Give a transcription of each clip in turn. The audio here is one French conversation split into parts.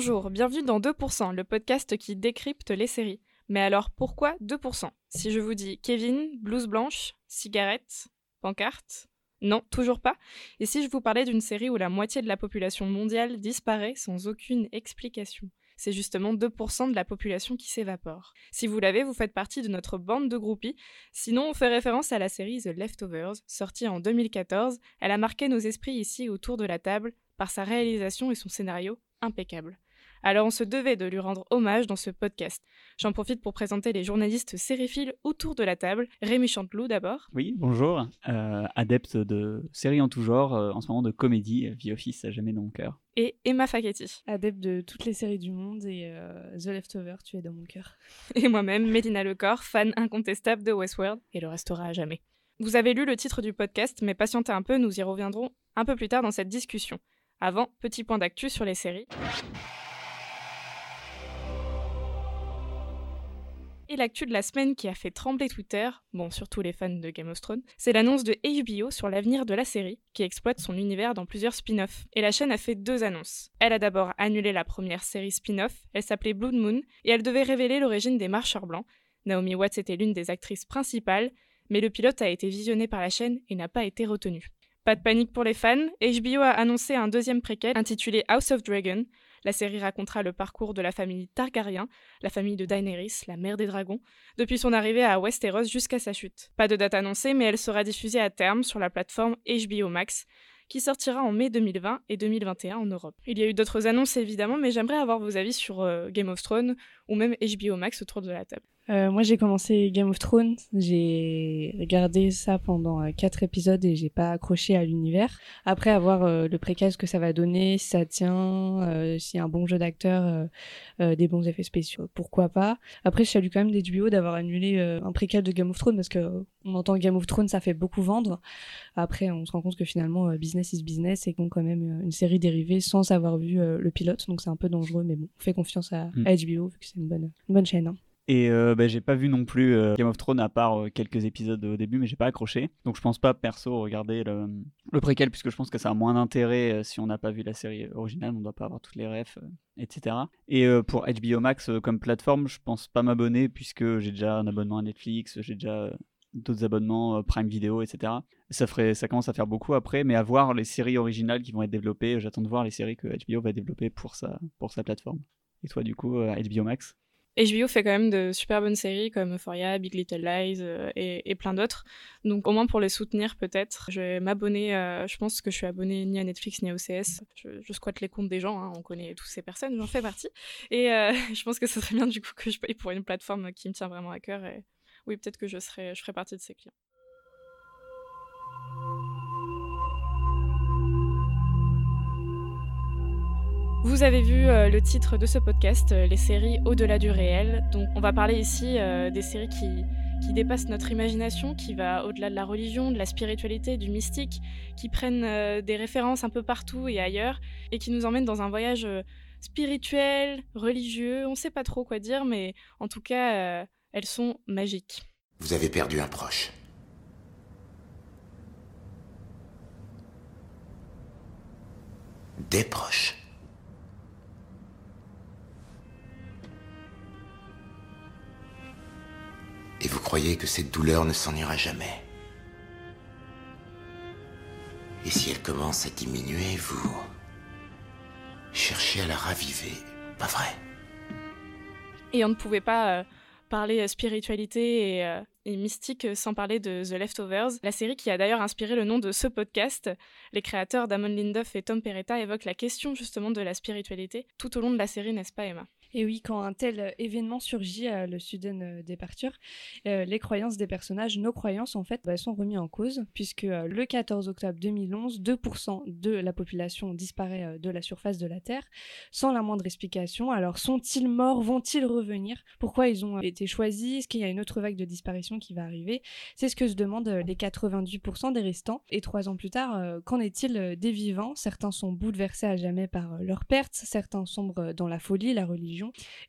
Bonjour, bienvenue dans 2%, le podcast qui décrypte les séries. Mais alors pourquoi 2% Si je vous dis Kevin, blouse blanche, cigarette, pancarte? Non, toujours pas. Et si je vous parlais d'une série où la moitié de la population mondiale disparaît sans aucune explication? C'est justement 2% de la population qui s'évapore. Si vous l'avez, vous faites partie de notre bande de groupies. Sinon, on fait référence à la série The Leftovers, sortie en 2014. Elle a marqué nos esprits ici autour de la table par sa réalisation et son scénario impeccable. Alors on se devait de lui rendre hommage dans ce podcast. J'en profite pour présenter les journalistes sériphiles autour de la table. Rémi Chanteloup d'abord. Oui, bonjour. Euh, adepte de séries en tout genre, euh, en ce moment de comédie, The Office à jamais dans mon cœur. Et Emma Fagetti. Adepte de toutes les séries du monde et euh, The Leftover, tu es dans mon cœur. Et moi-même, Mélina Lecor, fan incontestable de Westworld, et le restera à jamais. Vous avez lu le titre du podcast, mais patientez un peu, nous y reviendrons un peu plus tard dans cette discussion. Avant, petit point d'actu sur les séries. Et l'actu de la semaine qui a fait trembler Twitter, bon surtout les fans de Game of Thrones, c'est l'annonce de HBO sur l'avenir de la série, qui exploite son univers dans plusieurs spin-offs. Et la chaîne a fait deux annonces. Elle a d'abord annulé la première série spin-off, elle s'appelait Blood Moon, et elle devait révéler l'origine des marcheurs blancs. Naomi Watts était l'une des actrices principales, mais le pilote a été visionné par la chaîne et n'a pas été retenu. Pas de panique pour les fans, HBO a annoncé un deuxième préquel intitulé House of Dragon. La série racontera le parcours de la famille Targaryen, la famille de Daenerys, la mère des dragons, depuis son arrivée à Westeros jusqu'à sa chute. Pas de date annoncée, mais elle sera diffusée à terme sur la plateforme HBO Max, qui sortira en mai 2020 et 2021 en Europe. Il y a eu d'autres annonces évidemment, mais j'aimerais avoir vos avis sur euh, Game of Thrones ou même HBO Max autour de la table. Euh, moi, j'ai commencé Game of Thrones. J'ai regardé ça pendant euh, quatre épisodes et j'ai pas accroché à l'univers. Après avoir euh, le préquel, ce que ça va donner, si ça tient, euh, s'il y a un bon jeu d'acteurs, des bons effets spéciaux, pourquoi pas. Après, je salue quand même HBO d'avoir annulé un préquel de Game of Thrones parce que on entend Game of Thrones, ça fait beaucoup vendre. Après, on se rend compte que finalement, business is business et qu'on quand même une série dérivée sans avoir vu le pilote. Donc c'est un peu dangereux, mais bon, on fait confiance à, Mm. à HBO vu que c'est une bonne, une bonne chaîne. hein. Et euh, bah, j'ai pas vu non plus euh, Game of Thrones à part euh, quelques épisodes au début, mais j'ai pas accroché. Donc je pense pas perso regarder le, le préquel, puisque je pense que ça a moins d'intérêt si on n'a pas vu la série originale, on doit pas avoir toutes les refs, etc. Et pour HBO Max comme plateforme, je pense pas m'abonner, puisque j'ai déjà un abonnement à Netflix, j'ai déjà d'autres abonnements, Prime Video, etc. Ça, ferait, ça commence à faire beaucoup après, mais à voir les séries originales qui vont être développées, j'attends de voir les séries que HBO va développer pour sa, pour sa plateforme. Et toi du coup, HBO Max? HBO fait quand même de super bonnes séries comme Euphoria, Big Little Lies euh, et, et plein d'autres. Donc au moins pour les soutenir peut-être, je vais m'abonner. euh, je pense que je suis abonnée ni à Netflix ni à OCS. Je, je squatte les comptes des gens, hein, on connaît toutes ces personnes, j'en fais partie. Et euh, je pense que ce serait bien du coup que je paye pour une plateforme qui me tient vraiment à cœur. Et oui, peut-être que je serai, je ferai partie de ces clients. Vous avez vu euh, le titre de ce podcast, euh, les séries au-delà du réel. Donc on va parler ici euh, des séries qui, qui dépassent notre imagination, qui va au-delà de la religion, de la spiritualité, du mystique, qui prennent des références un peu partout et ailleurs, et qui nous emmènent dans un voyage spirituel, religieux, on sait pas trop quoi dire, mais en tout cas, elles sont magiques. Vous avez perdu un proche. Des proches. Croyez que cette douleur ne s'en ira jamais. Et si elle commence à diminuer, vous cherchez à la raviver, pas vrai? Et on ne pouvait pas euh, parler euh, spiritualité et, euh, et mystique sans parler de The Leftovers, la série qui a d'ailleurs inspiré le nom de ce podcast. Les créateurs Damon Lindelof et Tom Peretta évoquent la question justement de la spiritualité tout au long de la série, n'est-ce pas Emma? Et oui, quand un tel euh, événement surgit à le Sudden euh, Departure, euh, les croyances des personnages, nos croyances en fait, bah, sont remises en cause, puisque euh, le 14 octobre 2011, 2% de la population disparaît euh, de la surface de la Terre, sans la moindre explication. Alors sont-ils morts? Vont-ils revenir? Pourquoi ils ont euh, été choisis? Est-ce qu'il y a une autre vague de disparition qui va arriver? C'est ce que se demandent euh, les 98% des restants. Et trois ans plus tard, euh, qu'en est-il euh, des vivants? Certains sont bouleversés à jamais par euh, leur perte, certains sombrent euh, dans la folie, la religion,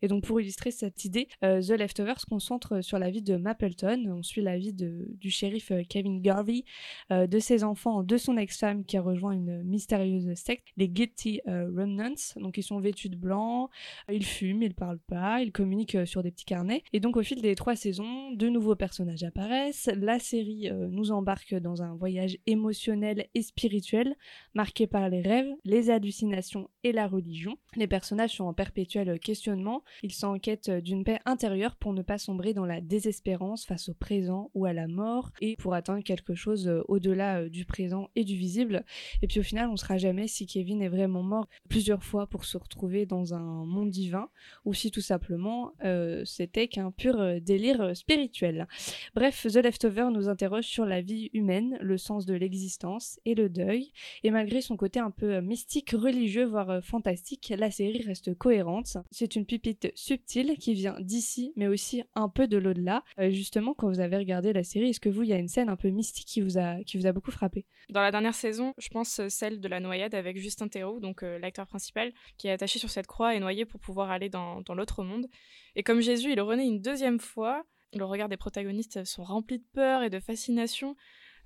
Et donc pour illustrer cette idée, The Leftovers se concentre sur la vie de Mapleton. On suit la vie du shérif Kevin Garvey, de ses enfants, de son ex-femme qui a rejoint une mystérieuse secte, les Getty Remnants. Donc ils sont vêtus de blanc, ils fument, ils parlent pas, ils communiquent sur des petits carnets. Et donc au fil des trois saisons, de nouveaux personnages apparaissent. La série nous embarque dans un voyage émotionnel et spirituel marqué par les rêves, les hallucinations et la religion. Les personnages sont en perpétuel questionnement, ils quête d'une paix intérieure pour ne pas sombrer dans la désespérance face au présent ou à la mort et pour atteindre quelque chose euh, au-delà euh, du présent et du visible. Et puis au final, on ne saura jamais si Kevin est vraiment mort plusieurs fois pour se retrouver dans un monde divin ou si tout simplement euh, c'était qu'un pur délire spirituel. Bref, The Leftover nous interroge sur la vie humaine, le sens de l'existence et le deuil. Et malgré son côté un peu mystique, religieux, voire fantastique, la série reste cohérente. C'est une pipite subtile qui vient d'ici, mais aussi un peu de l'au-delà. justement, quand vous avez regardé la série, est-ce que vous, il y a une scène un peu mystique qui vous a, qui vous a beaucoup frappé? Dans la dernière saison, je pense euh, celle de la noyade avec Justin Theroux, donc euh, l'acteur principal, qui est attaché sur cette croix et noyé pour pouvoir aller dans, dans l'autre monde. Et comme Jésus, il renaît une deuxième fois. Le regard des protagonistes sont remplis de peur et de fascination.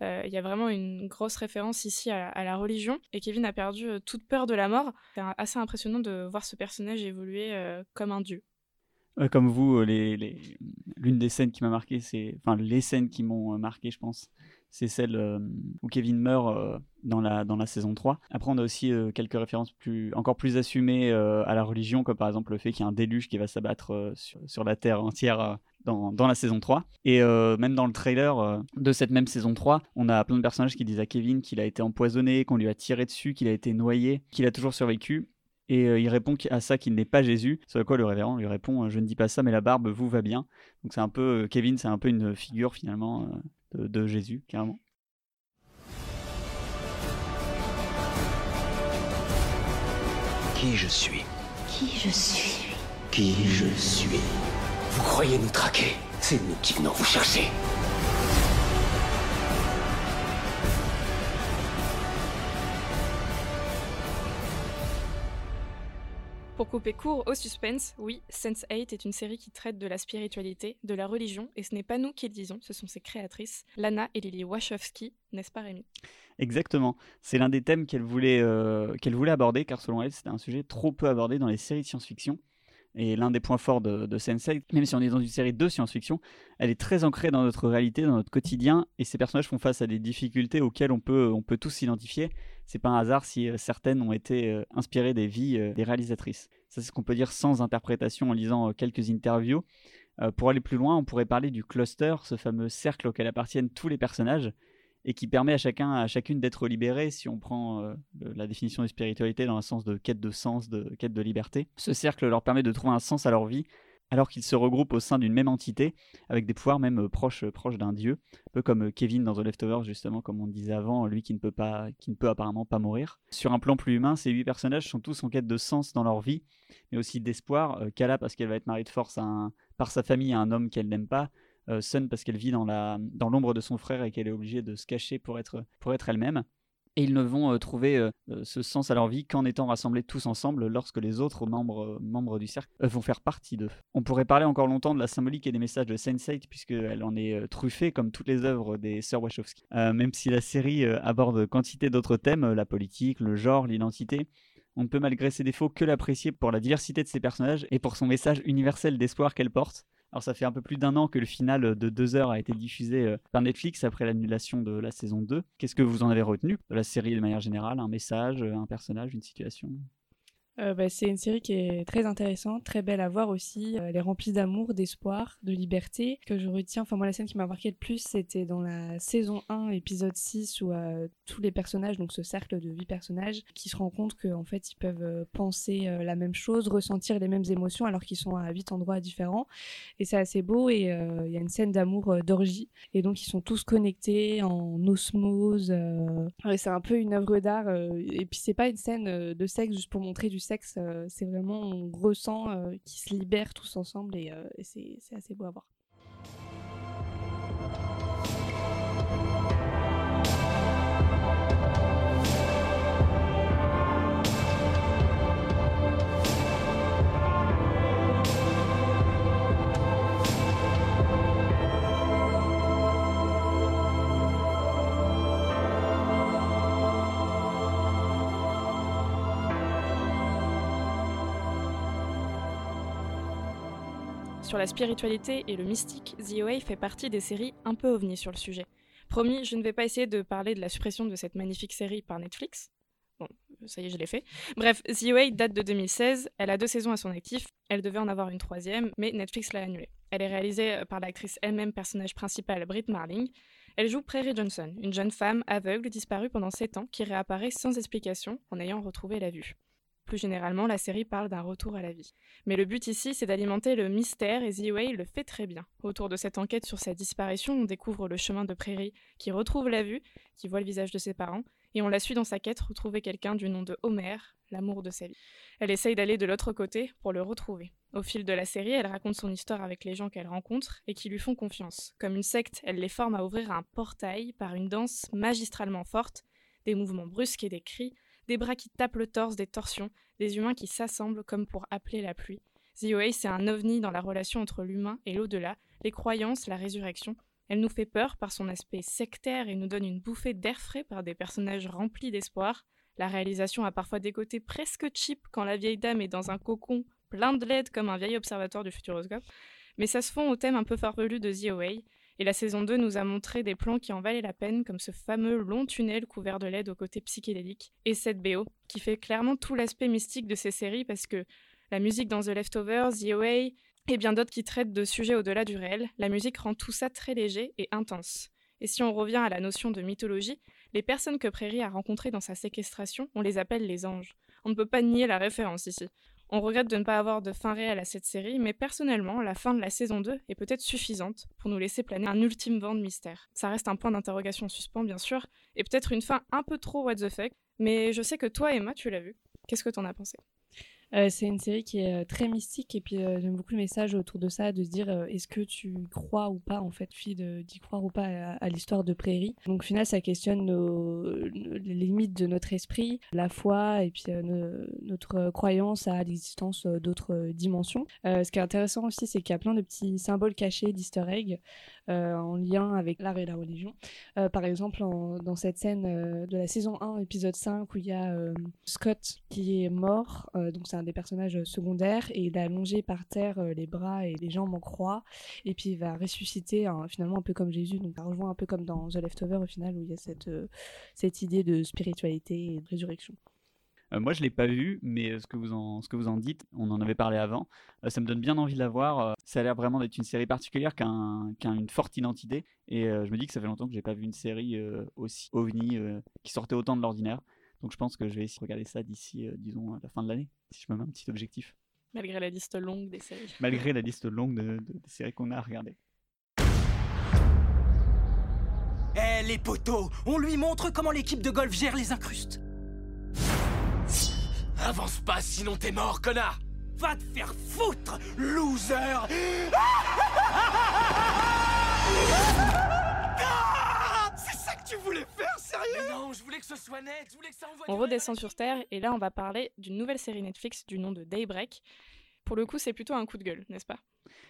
Euh, il y a vraiment une grosse référence ici à, la religion. Et Kevin a perdu toute peur de la mort. C'est assez impressionnant de voir ce personnage évoluer comme un dieu comme vous, euh, l'une des scènes qui m'a marqué, c'est, enfin les scènes qui m'ont euh, marqué, je pense, c'est celle euh, où Kevin meurt dans, la, dans la saison 3. Après, on a aussi quelques références plus, encore plus assumées à la religion, comme par exemple le fait qu'il y a un déluge qui va s'abattre sur, sur, la Terre entière dans, dans, la saison 3. Et même dans le trailer de cette même saison 3, on a plein de personnages qui disent à Kevin qu'il a été empoisonné, qu'on lui a tiré dessus, qu'il a été noyé, qu'il a toujours survécu. Et euh, il répond à ça qu'il n'est pas Jésus. Sur quoi le révérend lui répond euh, Je ne dis pas ça, mais la barbe vous va bien. Donc c'est un peu. Euh, Kevin, c'est un peu une figure finalement de, Jésus, carrément. Qui je suis? Qui je suis? Qui je suis? Vous croyez nous traquer C'est nous qui venons vous chercher. Pour couper court au suspense, oui, Sense8 est une série qui traite de la spiritualité, de la religion, et ce n'est pas nous qui le disons, ce sont ses créatrices, Lana et Lily Wachowski, n'est-ce pas Rémi? Exactement, c'est l'un des thèmes qu'elle voulait, euh, qu'elle voulait aborder, car selon elle, c'était un sujet trop peu abordé dans les séries de science-fiction. Et l'un des points forts de, de Sense8, même si on est dans une série de science-fiction, elle est très ancrée dans notre réalité, dans notre quotidien, et ces personnages font face à des difficultés auxquelles on peut, on peut tous s'identifier. C'est pas un hasard si euh, certaines ont été euh, inspirées des vies euh, des réalisatrices. Ça, c'est ce qu'on peut dire sans interprétation en lisant quelques interviews. pour aller plus loin, on pourrait parler du cluster, ce fameux cercle auquel appartiennent tous les personnages, et qui permet à chacun, à chacune d'être libéré, si on prend la définition de spiritualité dans le sens de quête de sens, de quête de liberté. Ce cercle leur permet de trouver un sens à leur vie alors qu'ils se regroupent au sein d'une même entité, avec des pouvoirs même euh, proches, euh, proches d'un dieu, un peu comme euh, Kevin dans The Leftovers, justement, comme on disait avant, lui qui ne peut, pas, qui ne peut apparemment pas mourir. Sur un plan plus humain, ces huit personnages sont tous en quête de sens dans leur vie, mais aussi d'espoir. Kala parce qu'elle va être mariée de force par sa famille à un homme qu'elle n'aime pas, Sun parce qu'elle vit dans l'ombre dans de son frère et qu'elle est obligée de se cacher pour être, pour être elle-même et ils ne vont euh, trouver euh, euh, ce sens à leur vie qu'en étant rassemblés tous ensemble lorsque les autres membres, membres du cercle vont faire partie d'eux. On pourrait parler encore longtemps de la symbolique et des messages de Sense8 puisqu'elle en est truffée comme toutes les œuvres des sœurs Wachowski. même si la série aborde quantité d'autres thèmes, la politique, le genre, l'identité, on ne peut malgré ses défauts que l'apprécier pour la diversité de ses personnages et pour son message universel d'espoir qu'elle porte. Alors ça fait un peu plus d'un an que le final de deux heures a été diffusé euh, par Netflix après l'annulation de la saison 2. Qu'est-ce que vous en avez retenu de la série de manière générale? Un message, un personnage, une situation? Euh, bah, c'est une série qui est très intéressante, très belle à voir aussi. Euh, elle est remplie d'amour, d'espoir, de liberté. Que je retiens, enfin moi la scène qui m'a marqué le plus, c'était dans la saison 1, épisode 6, où euh, tous les personnages, donc ce cercle de 8 personnages, qui se rendent compte qu'en fait ils peuvent penser la même chose, ressentir les mêmes émotions alors qu'ils sont à 8 endroits différents. Et c'est assez beau et il y a une scène d'amour d'orgie. Et donc ils sont tous connectés en osmose. c'est un peu une œuvre d'art. et puis c'est pas une scène de sexe juste pour montrer du sexe, c'est vraiment, on ressent euh, qu'ils se libèrent tous ensemble et, euh, et c'est assez beau à voir. Sur la spiritualité et le mystique, The OA fait partie des séries un peu ovni sur le sujet. Promis, je ne vais pas essayer de parler de la suppression de cette magnifique série par Netflix. Bon, ça y est, je l'ai fait. Bref, The OA date de 2016, elle a deux saisons à son actif, elle devait en avoir une troisième, mais Netflix l'a annulée. Elle est réalisée par l'actrice elle-même personnage principal Britt Marling. Elle joue Prairie Johnson, une jeune femme aveugle disparue pendant 7 ans qui réapparaît sans explication en ayant retrouvé la vue. Plus généralement, la série parle d'un retour à la vie. Mais le but ici, c'est d'alimenter le mystère et The Way le fait très bien. Autour de cette enquête sur sa disparition, on découvre le chemin de Prairie qui retrouve la vue, qui voit le visage de ses parents, et on la suit dans sa quête retrouver quelqu'un du nom de Homer, l'amour de sa vie. Elle essaye d'aller de l'autre côté pour le retrouver. Au fil de la série, elle raconte son histoire avec les gens qu'elle rencontre et qui lui font confiance. Comme une secte, elle les forme à ouvrir un portail par une danse magistralement forte, des mouvements brusques et des cris, des bras qui tapent le torse, des torsions, des humains qui s'assemblent comme pour appeler la pluie. The OA, c'est un ovni dans la relation entre l'humain et l'au-delà, les croyances, la résurrection. Elle nous fait peur par son aspect sectaire et nous donne une bouffée d'air frais par des personnages remplis d'espoir. La réalisation a parfois des côtés presque cheap quand la vieille dame est dans un cocon plein de LED comme un vieil observatoire du futuroscope, mais ça se fond au thème un peu farfelu de The et la saison 2 nous a montré des plans qui en valaient la peine, comme ce fameux long tunnel couvert de LED au côté psychédélique, et cette BO, qui fait clairement tout l'aspect mystique de ces séries, parce que la musique dans The Leftovers, The Away, et bien d'autres qui traitent de sujets au-delà du réel, la musique rend tout ça très léger et intense. Et si on revient à la notion de mythologie, les personnes que Prairie a rencontrées dans sa séquestration, on les appelle les anges. On ne peut pas nier la référence ici. On regrette de ne pas avoir de fin réelle à cette série, mais personnellement, la fin de la saison 2 est peut-être suffisante pour nous laisser planer un ultime vent de mystère. Ça reste un point d'interrogation suspens, bien sûr, et peut-être une fin un peu trop what the fuck, mais je sais que toi, Emma, tu l'as vu. Qu'est-ce que t'en as pensé? Euh, c'est une série qui est euh, très mystique et puis euh, j'aime beaucoup le message autour de ça, de se dire est-ce que tu crois ou pas en fait, fille d'y croire ou pas à, l'histoire de Prairie. Donc au final ça questionne les limites de notre esprit, la foi et puis notre croyance à l'existence d'autres dimensions. ce qui est intéressant aussi c'est qu'il y a plein de petits symboles cachés d'easter egg en lien avec l'art et la religion. par exemple dans cette scène de la saison 1 épisode 5 où il y a Scott qui est mort, donc un des personnages secondaires et il a allongé par terre euh, les bras et les jambes en croix et puis il va ressusciter finalement un peu comme Jésus donc ça rejoint un peu comme dans The Leftover au final où il y a cette, euh, cette idée de spiritualité et de résurrection. Euh, moi, je l'ai pas vu, mais ce que vous en, ce que vous en dites, on en avait parlé avant. ça me donne bien envie de la voir. ça a l'air vraiment d'être une série particulière qui a, une forte identité. Et je me dis que ça fait longtemps que j'ai pas vu une série aussi ovni qui sortait autant de l'ordinaire. Donc je pense que je vais essayer de regarder ça d'ici, disons, la fin de l'année si je me mets un petit objectif. Malgré la liste longue des séries. Malgré la liste longue de, des séries qu'on a à regarder. Eh les poteaux, on lui montre comment l'équipe de golf gère les incrustes. Avance pas, sinon t'es mort, connard. Va te faire foutre, loser. Tu voulais faire, sérieux? Non, je voulais que ce soit net, je voulais que ça envoie On redescend sur Terre, et là on va parler d'une nouvelle série Netflix du nom de Daybreak. Pour le coup, c'est plutôt un coup de gueule, n'est-ce pas?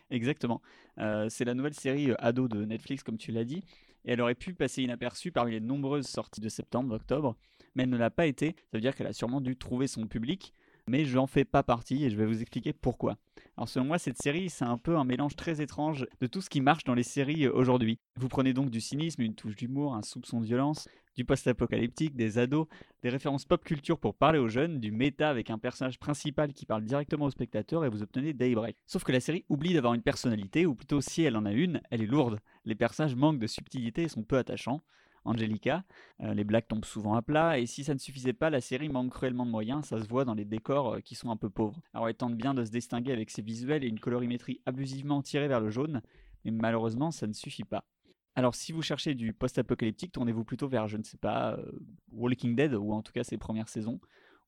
Exactement. Euh, c'est la nouvelle série euh, ado de Netflix, comme tu l'as dit, et elle aurait pu passer inaperçue parmi les nombreuses sorties de septembre, octobre, mais elle ne l'a pas été. Ça veut dire qu'elle a sûrement dû trouver son public, mais je n'en fais pas partie et je vais vous expliquer pourquoi. Alors selon moi, cette série, c'est un peu un mélange très étrange de tout ce qui marche dans les séries euh, aujourd'hui. Vous prenez donc du cynisme, une touche d'humour, un soupçon de violence, du post-apocalyptique, des ados, des références pop culture pour parler aux jeunes, du méta avec un personnage principal qui parle directement aux spectateurs et vous obtenez Daybreak. Sauf que la série oublie d'avoir une personnalité, ou plutôt si elle en a une, elle est lourde. Les personnages manquent de subtilité et sont peu attachants. Angelica. Euh, les blagues tombent souvent à plat, et si ça ne suffisait pas, la série manque cruellement de moyens, ça se voit dans les décors euh, qui sont un peu pauvres. Alors elle tente bien de se distinguer avec ses visuels et une colorimétrie abusivement tirée vers le jaune, mais malheureusement ça ne suffit pas. Alors si vous cherchez du post-apocalyptique, tournez-vous plutôt vers, je ne sais pas, euh, Walking Dead, ou en tout cas ses premières saisons,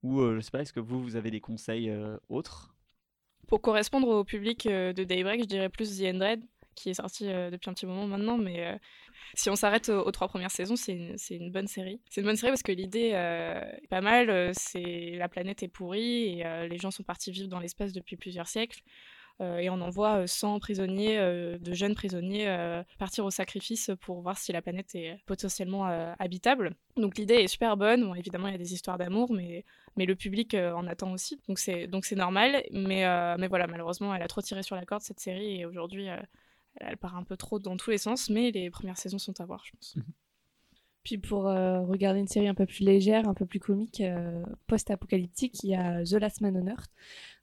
ou je ne sais pas, est-ce que vous, vous avez des conseils autres? Pour correspondre au public de Daybreak, je dirais plus The Endred, qui est sorti depuis un petit moment maintenant, mais si on s'arrête aux, trois premières saisons, c'est une, bonne série. C'est une bonne série parce que l'idée euh, est pas mal. Euh, c'est la planète est pourrie et euh, les gens sont partis vivre dans l'espace depuis plusieurs siècles. et on envoie 100 prisonniers, de jeunes prisonniers, partir au sacrifice pour voir si la planète est potentiellement habitable. Donc l'idée est super bonne. Bon, évidemment, il y a des histoires d'amour, mais, mais le public en attend aussi. Donc c'est, donc c'est normal. Mais, mais voilà, malheureusement, elle a trop tiré sur la corde cette série et aujourd'hui, elle part un peu trop dans tous les sens. Mais les premières saisons sont à voir, je pense. Mhm. Puis pour euh, regarder une série un peu plus légère, un peu plus comique, euh, post-apocalyptique, il y a The Last Man on Earth.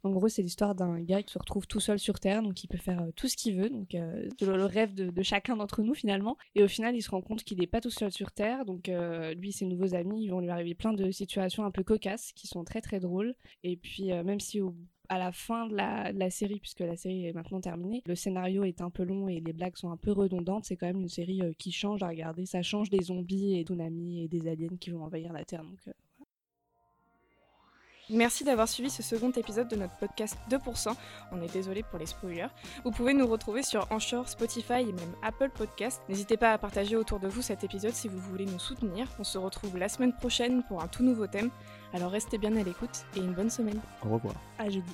En gros, c'est l'histoire d'un gars qui se retrouve tout seul sur Terre, donc il peut faire euh, tout ce qu'il veut, donc le, rêve de, chacun d'entre nous finalement. Et au final, il se rend compte qu'il n'est pas tout seul sur Terre, donc lui et ses nouveaux amis, ils vont lui arriver plein de situations un peu cocasses qui sont très très drôles. Et puis même si au à la fin de la, série, puisque la série est maintenant terminée, le scénario est un peu long et les blagues sont un peu redondantes. C'est quand même une série euh, qui change à regarder. Ça change des zombies et tsunamis et des aliens qui vont envahir la Terre. Donc, euh, Merci d'avoir suivi ce second épisode de notre podcast 2%. On est désolé pour les spoilers. Vous pouvez nous retrouver sur Anchor, Spotify et même Apple Podcast. N'hésitez pas à partager autour de vous cet épisode si vous voulez nous soutenir. On se retrouve la semaine prochaine pour un tout nouveau thème. Alors restez bien à l'écoute et une bonne semaine. Au revoir. À jeudi.